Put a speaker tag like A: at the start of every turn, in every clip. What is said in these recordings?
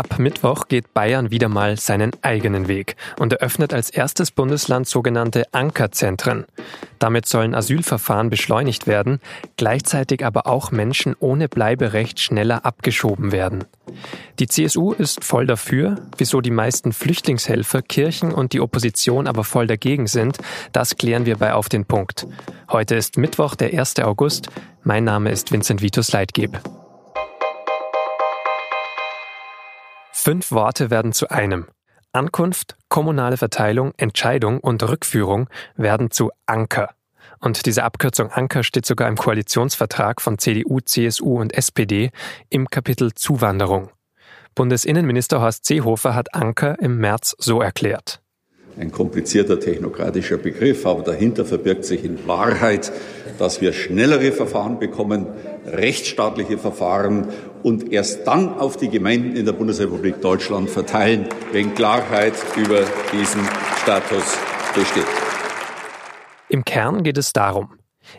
A: Ab Mittwoch geht Bayern wieder mal seinen eigenen Weg und eröffnet als erstes Bundesland sogenannte Ankerzentren. Damit sollen Asylverfahren beschleunigt werden, gleichzeitig aber auch Menschen ohne Bleiberecht schneller abgeschoben werden. Die CSU ist voll dafür, wieso die meisten Flüchtlingshelfer, Kirchen und die Opposition aber voll dagegen sind, das klären wir bei Auf den Punkt. Heute ist Mittwoch, der 1. August. Mein Name ist Vincent Vitus Leitgeb. Fünf Worte werden zu einem. Ankunft, kommunale Verteilung, Entscheidung und Rückführung werden zu Anker. Und diese Abkürzung Anker steht sogar im Koalitionsvertrag von CDU, CSU und SPD im Kapitel Zuwanderung. Bundesinnenminister Horst Seehofer hat Anker im März so erklärt.
B: Ein komplizierter technokratischer Begriff, aber dahinter verbirgt sich in Wahrheit, dass wir schnellere Verfahren bekommen, rechtsstaatliche Verfahren und erst dann auf die Gemeinden in der Bundesrepublik Deutschland verteilen, wenn Klarheit über diesen Status besteht.
A: Im Kern geht es darum,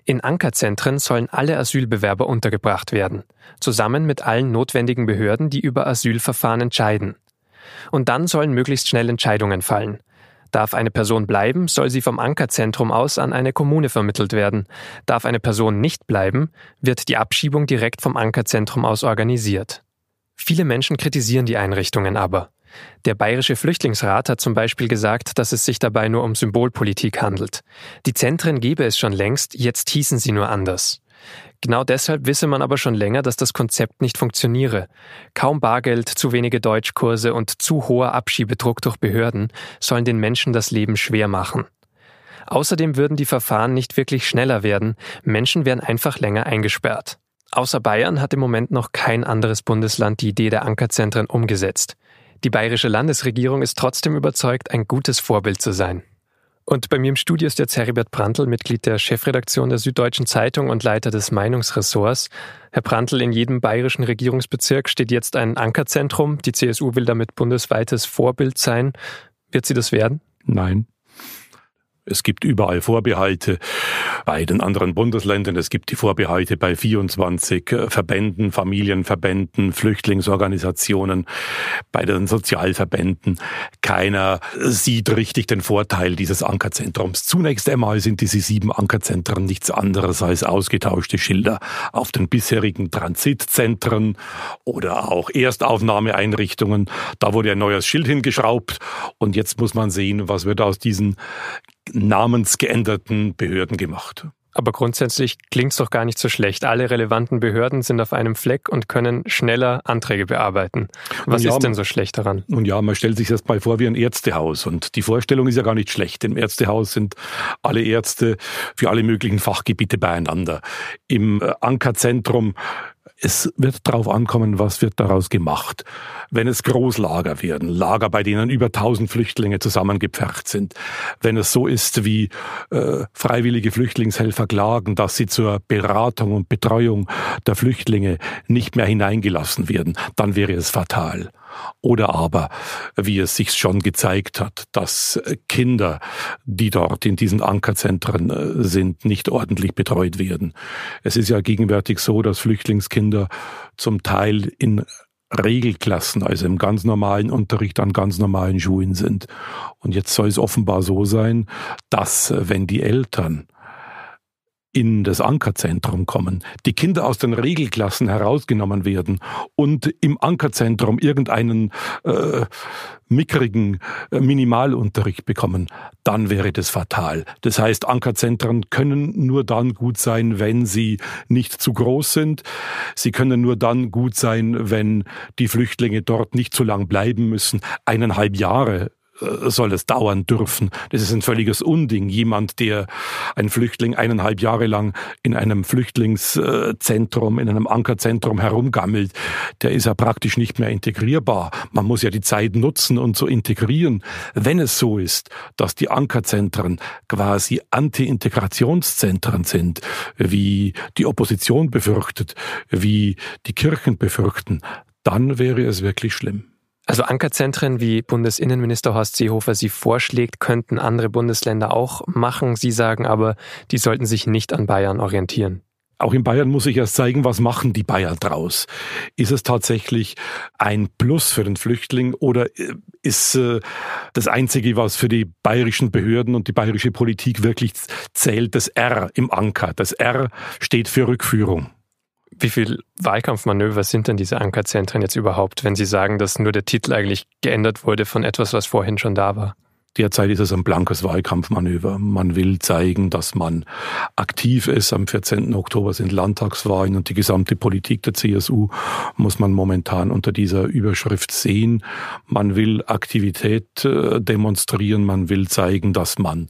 A: in Ankerzentren sollen alle Asylbewerber untergebracht werden, zusammen mit allen notwendigen Behörden, die über Asylverfahren entscheiden. Und dann sollen möglichst schnell Entscheidungen fallen, Darf eine Person bleiben, soll sie vom Ankerzentrum aus an eine Kommune vermittelt werden. Darf eine Person nicht bleiben, wird die Abschiebung direkt vom Ankerzentrum aus organisiert. Viele Menschen kritisieren die Einrichtungen aber. Der Bayerische Flüchtlingsrat hat zum Beispiel gesagt, dass es sich dabei nur um Symbolpolitik handelt. Die Zentren gäbe es schon längst, jetzt hießen sie nur anders. Genau deshalb wisse man aber schon länger, dass das Konzept nicht funktioniere. Kaum Bargeld, zu wenige Deutschkurse und zu hoher Abschiebedruck durch Behörden sollen den Menschen das Leben schwer machen. Außerdem würden die Verfahren nicht wirklich schneller werden, Menschen werden einfach länger eingesperrt. Außer Bayern hat im Moment noch kein anderes Bundesland die Idee der Ankerzentren umgesetzt. Die bayerische Landesregierung ist trotzdem überzeugt, ein gutes Vorbild zu sein. Und bei mir im Studio ist jetzt Heribert Prantl, Mitglied der Chefredaktion der Süddeutschen Zeitung und Leiter des Meinungsressorts. Herr Prantl, in jedem bayerischen Regierungsbezirk steht jetzt ein Ankerzentrum. Die CSU will damit bundesweites Vorbild sein. Wird sie das werden?
C: Nein. Es gibt überall Vorbehalte bei den anderen Bundesländern. Es gibt die Vorbehalte bei 24 äh, Verbänden, Familienverbänden, Flüchtlingsorganisationen, bei den Sozialverbänden. Keiner sieht richtig den Vorteil dieses Ankerzentrums. Zunächst einmal sind diese sieben Ankerzentren nichts anderes als ausgetauschte Schilder auf den bisherigen Transitzentren oder auch Erstaufnahmeeinrichtungen. Da wurde ein neues Schild hingeschraubt und jetzt muss man sehen, was wird aus diesen namensgeänderten Behörden gemacht.
A: Aber grundsätzlich klingt's doch gar nicht so schlecht. Alle relevanten Behörden sind auf einem Fleck und können schneller Anträge bearbeiten. Was ja, ist denn so schlecht daran?
C: Nun ja, man stellt sich das mal vor wie ein Ärztehaus. Und die Vorstellung ist ja gar nicht schlecht. Im Ärztehaus sind alle Ärzte für alle möglichen Fachgebiete beieinander. Im äh, Ankerzentrum es wird darauf ankommen, was wird daraus gemacht. Wenn es Großlager werden, Lager, bei denen über 1000 Flüchtlinge zusammengepfercht sind, wenn es so ist, wie äh, freiwillige Flüchtlingshelfer klagen, dass sie zur Beratung und Betreuung der Flüchtlinge nicht mehr hineingelassen werden, dann wäre es fatal. Oder aber, wie es sich schon gezeigt hat, dass Kinder, die dort in diesen Ankerzentren äh, sind, nicht ordentlich betreut werden. Es ist ja gegenwärtig so, dass Flüchtlingskinder zum Teil in Regelklassen, also im ganz normalen Unterricht an ganz normalen Schulen sind. Und jetzt soll es offenbar so sein, dass äh, wenn die Eltern in das Ankerzentrum kommen, die Kinder aus den Regelklassen herausgenommen werden und im Ankerzentrum irgendeinen äh, mickrigen äh, Minimalunterricht bekommen, dann wäre das fatal. Das heißt, Ankerzentren können nur dann gut sein, wenn sie nicht zu groß sind. Sie können nur dann gut sein, wenn die Flüchtlinge dort nicht zu lang bleiben müssen. Eineinhalb Jahre soll es dauern dürfen. Das ist ein völliges Unding. Jemand, der ein Flüchtling eineinhalb Jahre lang in einem Flüchtlingszentrum, in einem Ankerzentrum herumgammelt, der ist ja praktisch nicht mehr integrierbar. Man muss ja die Zeit nutzen und zu so integrieren. Wenn es so ist, dass die Ankerzentren quasi Anti-Integrationszentren sind, wie die Opposition befürchtet, wie die Kirchen befürchten, dann wäre es wirklich schlimm.
A: Also Ankerzentren, wie Bundesinnenminister Horst Seehofer sie vorschlägt, könnten andere Bundesländer auch machen. Sie sagen aber, die sollten sich nicht an Bayern orientieren.
C: auch in Bayern muss sich erst zeigen, was machen die Bayern draus. Ist es tatsächlich ein Plus für den Flüchtling oder äh, ist äh, das Einzige, was für die bayerischen Behörden und die bayerische Politik wirklich zählt, das R im Anker. Das R steht für Rückführung.
A: Wie viel Wahlkampfmanöver sind denn diese Ankerzentren jetzt überhaupt, wenn Sie sagen, dass nur der Titel eigentlich geändert wurde von etwas, was vorhin schon da war?
C: Derzeit ist es ein blankes Wahlkampfmanöver. Man will zeigen, dass man aktiv ist. Am 14. Oktober sind Landtagswahlen und die gesamte Politik der CSU muss man momentan unter dieser Überschrift sehen. Man will Aktivität äh, demonstrieren. Man will zeigen, dass man,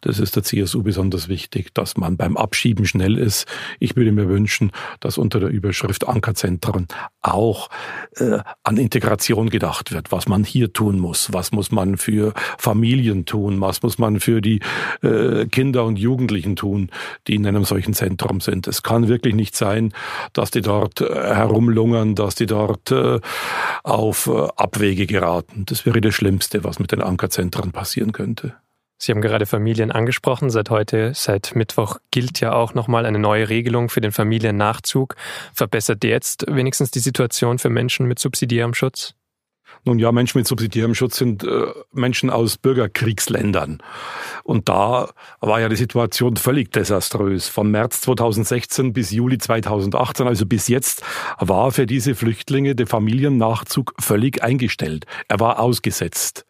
C: das ist der CSU besonders wichtig, dass man beim Abschieben schnell ist. Ich würde mir wünschen, dass unter der Überschrift Ankerzentren auch äh, an Integration gedacht wird, was man hier tun muss, was muss man für Familien Familien tun? Was muss man für die äh, Kinder und Jugendlichen tun, die in einem solchen Zentrum sind? Es kann wirklich nicht sein, dass die dort äh, herumlungern, dass die dort äh, auf äh, Abwege geraten. Das wäre das Schlimmste, was mit den Ankerzentren passieren könnte.
A: Sie haben gerade Familien angesprochen. Seit heute, seit Mittwoch gilt ja auch nochmal eine neue Regelung für den Familiennachzug. Verbessert jetzt wenigstens die Situation für Menschen mit subsidiärem Schutz?
C: Nun ja, Menschen mit subsidiärem Schutz sind äh, Menschen aus Bürgerkriegsländern. Und da war ja die Situation völlig desaströs. Von März 2016 bis Juli 2018, also bis jetzt, war für diese Flüchtlinge der Familiennachzug völlig eingestellt. Er war ausgesetzt.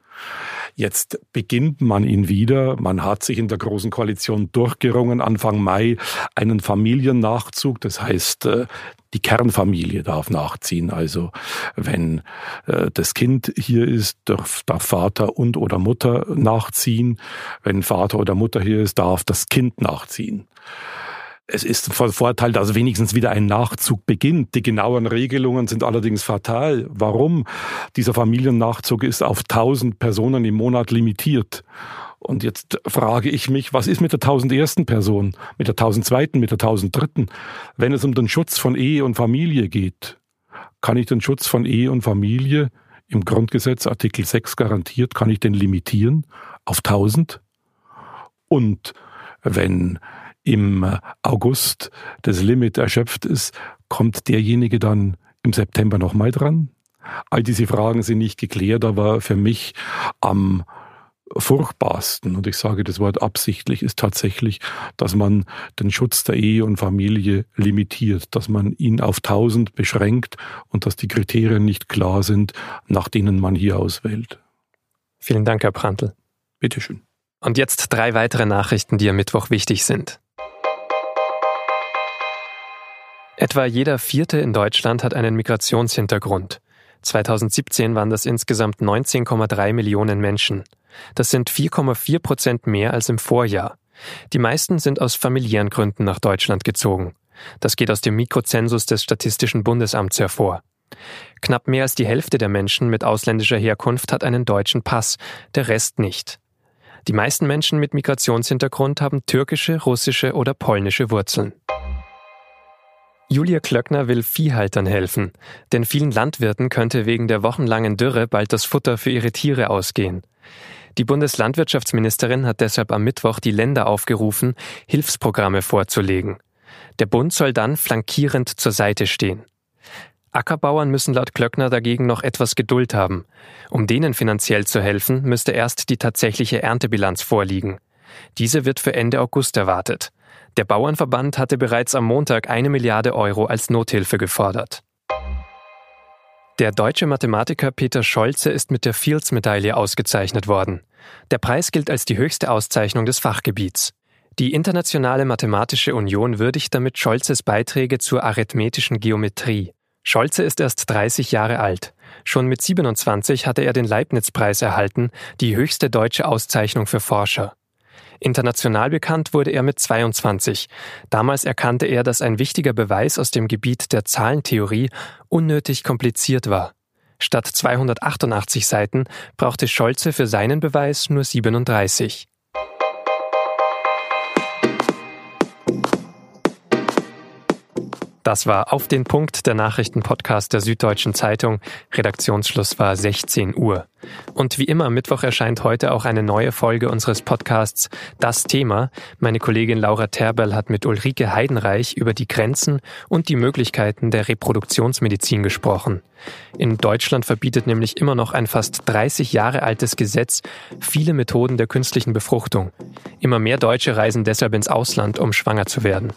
C: Jetzt beginnt man ihn wieder. Man hat sich in der Großen Koalition durchgerungen, Anfang Mai einen Familiennachzug. Das heißt, äh, die Kernfamilie darf nachziehen. Also wenn äh, das Kind hier ist, darf, darf Vater und oder Mutter nachziehen. Wenn Vater oder Mutter hier ist, darf das Kind nachziehen. Es ist von Vorteil, dass wenigstens wieder ein Nachzug beginnt. Die genauen Regelungen sind allerdings fatal. Warum? Dieser Familiennachzug ist auf 1000 Personen im Monat limitiert. Und jetzt frage ich mich, was ist mit der tausendersten Person, mit der tausendzweiten, mit der tausenddritten? Wenn es um den Schutz von Ehe und Familie geht, kann ich den Schutz von Ehe und Familie im Grundgesetz Artikel 6 garantiert, kann ich den limitieren auf 1000? Und wenn im August das Limit erschöpft ist, kommt derjenige dann im September nochmal dran? All diese Fragen sind nicht geklärt, aber für mich am furchtbarsten, und ich sage das Wort absichtlich, ist tatsächlich, dass man den Schutz der Ehe und Familie limitiert, dass man ihn auf tausend beschränkt und dass die Kriterien nicht klar sind, nach denen man hier auswählt.
A: Vielen Dank, Herr Prantl.
C: Bitteschön.
A: Und jetzt drei weitere Nachrichten, die am Mittwoch wichtig sind. Etwa jeder Vierte in Deutschland hat einen Migrationshintergrund. 2017 waren das insgesamt 19,3 Millionen Menschen. Das sind 4,4 Prozent mehr als im Vorjahr. Die meisten sind aus familiären Gründen nach Deutschland gezogen. Das geht aus dem Mikrozensus des Statistischen Bundesamts hervor. Knapp mehr als die Hälfte der Menschen mit ausländischer Herkunft hat einen deutschen Pass, der Rest nicht. Die meisten Menschen mit Migrationshintergrund haben türkische, russische oder polnische Wurzeln. Julia Klöckner will Viehhaltern helfen, denn vielen Landwirten könnte wegen der wochenlangen Dürre bald das Futter für ihre Tiere ausgehen. Die Bundeslandwirtschaftsministerin hat deshalb am Mittwoch die Länder aufgerufen, Hilfsprogramme vorzulegen. Der Bund soll dann flankierend zur Seite stehen. Ackerbauern müssen laut Klöckner dagegen noch etwas Geduld haben. Um denen finanziell zu helfen, müsste erst die tatsächliche Erntebilanz vorliegen. Diese wird für Ende August erwartet. Der Bauernverband hatte bereits am Montag eine Milliarde Euro als Nothilfe gefordert. Der deutsche Mathematiker Peter Scholze ist mit der Fields-Medaille ausgezeichnet worden. Der Preis gilt als die höchste Auszeichnung des Fachgebiets. Die Internationale Mathematische Union würdigt damit Scholzes Beiträge zur arithmetischen Geometrie. Scholze ist erst 30 Jahre alt. Schon mit 27 hatte er den Leibniz-Preis erhalten, die höchste deutsche Auszeichnung für Forscher. International bekannt wurde er mit 22. Damals erkannte er, dass ein wichtiger Beweis aus dem Gebiet der Zahlentheorie unnötig kompliziert war. Statt 288 Seiten brauchte Scholze für seinen Beweis nur 37. Das war auf den Punkt der Nachrichtenpodcast der Süddeutschen Zeitung. Redaktionsschluss war 16 Uhr. Und wie immer am Mittwoch erscheint heute auch eine neue Folge unseres Podcasts Das Thema. Meine Kollegin Laura Terberl hat mit Ulrike Heidenreich über die Grenzen und die Möglichkeiten der Reproduktionsmedizin gesprochen. In Deutschland verbietet nämlich immer noch ein fast 30 Jahre altes Gesetz viele Methoden der künstlichen Befruchtung. Immer mehr Deutsche reisen deshalb ins Ausland, um schwanger zu werden.